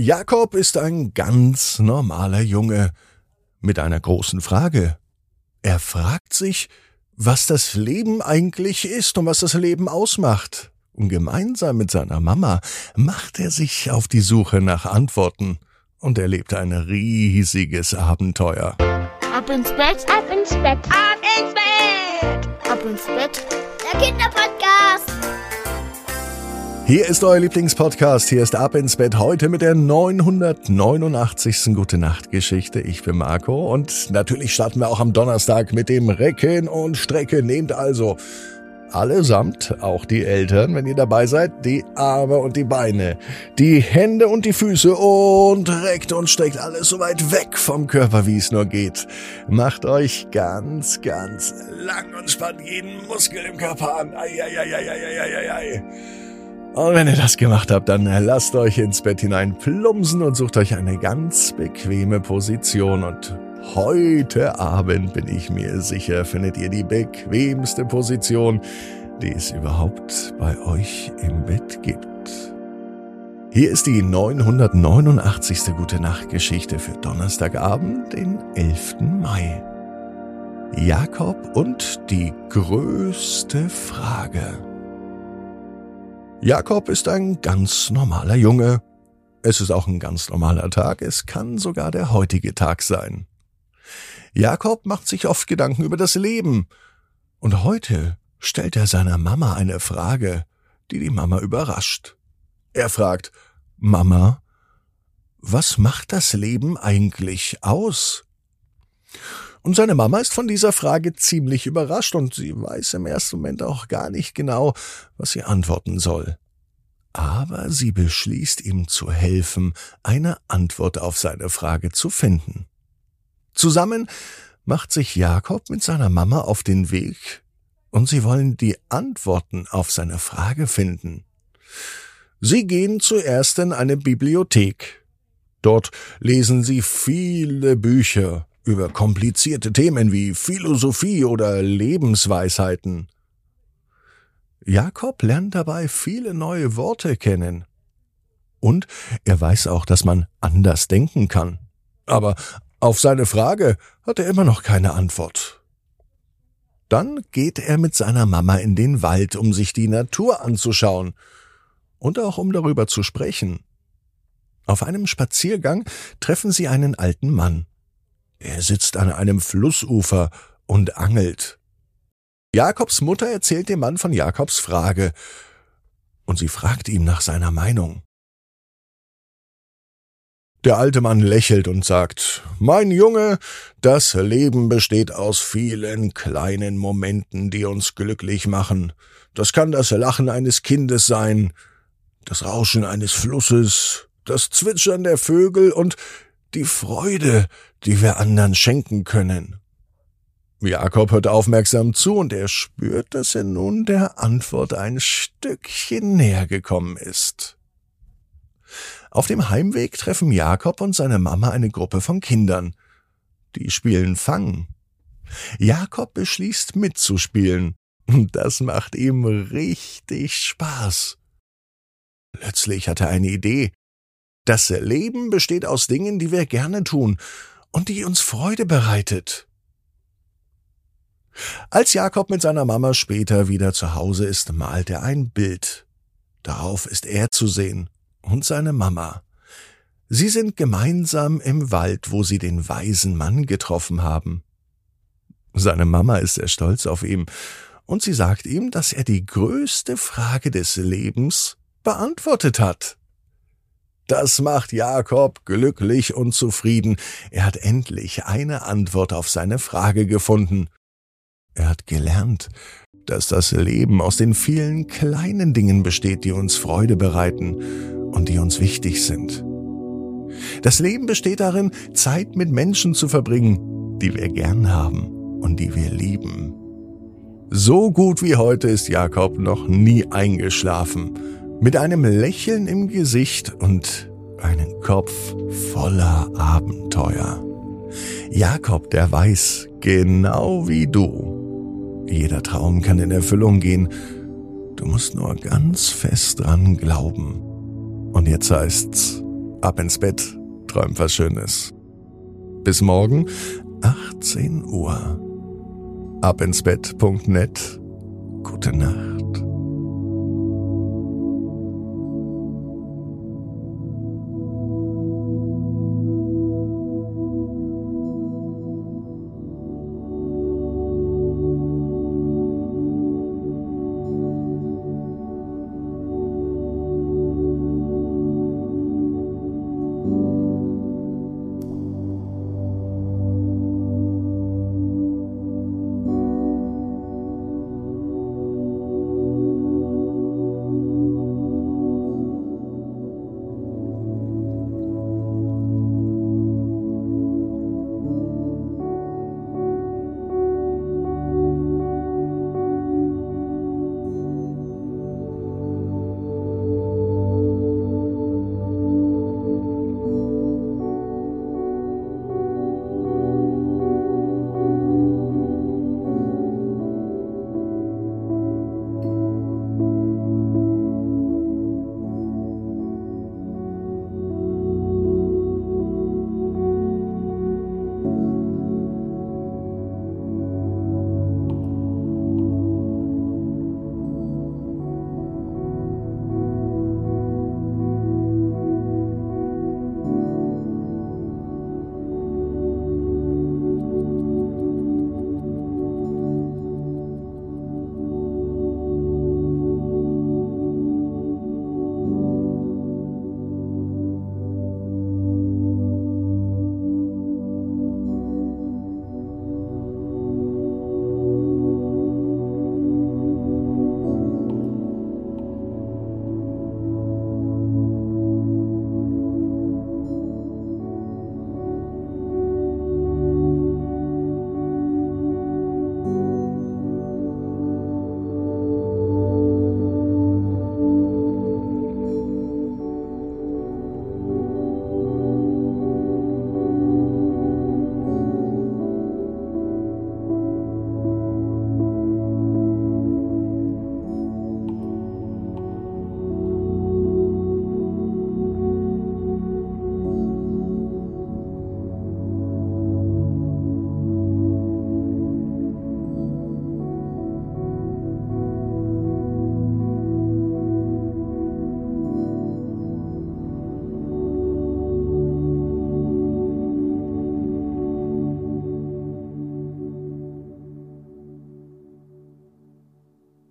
Jakob ist ein ganz normaler Junge mit einer großen Frage. Er fragt sich, was das Leben eigentlich ist und was das Leben ausmacht. Und gemeinsam mit seiner Mama macht er sich auf die Suche nach Antworten und erlebt ein riesiges Abenteuer. Ab ins Bett, ab ins Bett, ab ins Bett, ab ins Bett. Der Kinderpodcast. Hier ist euer Lieblingspodcast. Hier ist Ab ins Bett heute mit der 989. Gute Nacht Geschichte. Ich bin Marco und natürlich starten wir auch am Donnerstag mit dem Recken und Strecken. Nehmt also allesamt, auch die Eltern, wenn ihr dabei seid, die Arme und die Beine, die Hände und die Füße und reckt und streckt alles so weit weg vom Körper, wie es nur geht. Macht euch ganz, ganz lang und spannt jeden Muskel im Körper an. Ei, ei, ei, ei, ei, ei, ei, ei. Und wenn ihr das gemacht habt, dann lasst euch ins Bett hinein plumpsen und sucht euch eine ganz bequeme Position. Und heute Abend bin ich mir sicher, findet ihr die bequemste Position, die es überhaupt bei euch im Bett gibt. Hier ist die 989. Gute Nacht Geschichte für Donnerstagabend, den 11. Mai. Jakob und die größte Frage. Jakob ist ein ganz normaler Junge. Es ist auch ein ganz normaler Tag, es kann sogar der heutige Tag sein. Jakob macht sich oft Gedanken über das Leben, und heute stellt er seiner Mama eine Frage, die die Mama überrascht. Er fragt, Mama, was macht das Leben eigentlich aus? Und seine Mama ist von dieser Frage ziemlich überrascht und sie weiß im ersten Moment auch gar nicht genau, was sie antworten soll. Aber sie beschließt ihm zu helfen, eine Antwort auf seine Frage zu finden. Zusammen macht sich Jakob mit seiner Mama auf den Weg, und sie wollen die Antworten auf seine Frage finden. Sie gehen zuerst in eine Bibliothek. Dort lesen sie viele Bücher über komplizierte Themen wie Philosophie oder Lebensweisheiten. Jakob lernt dabei viele neue Worte kennen. Und er weiß auch, dass man anders denken kann. Aber auf seine Frage hat er immer noch keine Antwort. Dann geht er mit seiner Mama in den Wald, um sich die Natur anzuschauen und auch um darüber zu sprechen. Auf einem Spaziergang treffen sie einen alten Mann. Er sitzt an einem Flussufer und angelt. Jakobs Mutter erzählt dem Mann von Jakobs Frage, und sie fragt ihn nach seiner Meinung. Der alte Mann lächelt und sagt, Mein Junge, das Leben besteht aus vielen kleinen Momenten, die uns glücklich machen. Das kann das Lachen eines Kindes sein, das Rauschen eines Flusses, das Zwitschern der Vögel und die Freude, die wir anderen schenken können. Jakob hört aufmerksam zu und er spürt, dass er nun der Antwort ein Stückchen näher gekommen ist. Auf dem Heimweg treffen Jakob und seine Mama eine Gruppe von Kindern. Die spielen Fang. Jakob beschließt mitzuspielen. Das macht ihm richtig Spaß. Plötzlich hat er eine Idee. Das Leben besteht aus Dingen, die wir gerne tun und die uns Freude bereitet. Als Jakob mit seiner Mama später wieder zu Hause ist, malt er ein Bild. Darauf ist er zu sehen und seine Mama. Sie sind gemeinsam im Wald, wo sie den weisen Mann getroffen haben. Seine Mama ist sehr stolz auf ihn, und sie sagt ihm, dass er die größte Frage des Lebens beantwortet hat. Das macht Jakob glücklich und zufrieden. Er hat endlich eine Antwort auf seine Frage gefunden. Er hat gelernt, dass das Leben aus den vielen kleinen Dingen besteht, die uns Freude bereiten und die uns wichtig sind. Das Leben besteht darin, Zeit mit Menschen zu verbringen, die wir gern haben und die wir lieben. So gut wie heute ist Jakob noch nie eingeschlafen mit einem Lächeln im Gesicht und einen Kopf voller Abenteuer. Jakob, der weiß, genau wie du, jeder Traum kann in Erfüllung gehen, du musst nur ganz fest dran glauben. Und jetzt heißt's, ab ins Bett, träumt was Schönes. Bis morgen, 18 Uhr. Abinsbett.net. Gute Nacht.